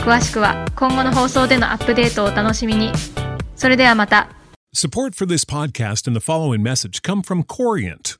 詳しくは今後の放送でのアップデートをお楽しみに。それではまた。Support for this podcast and the following message come from Corient.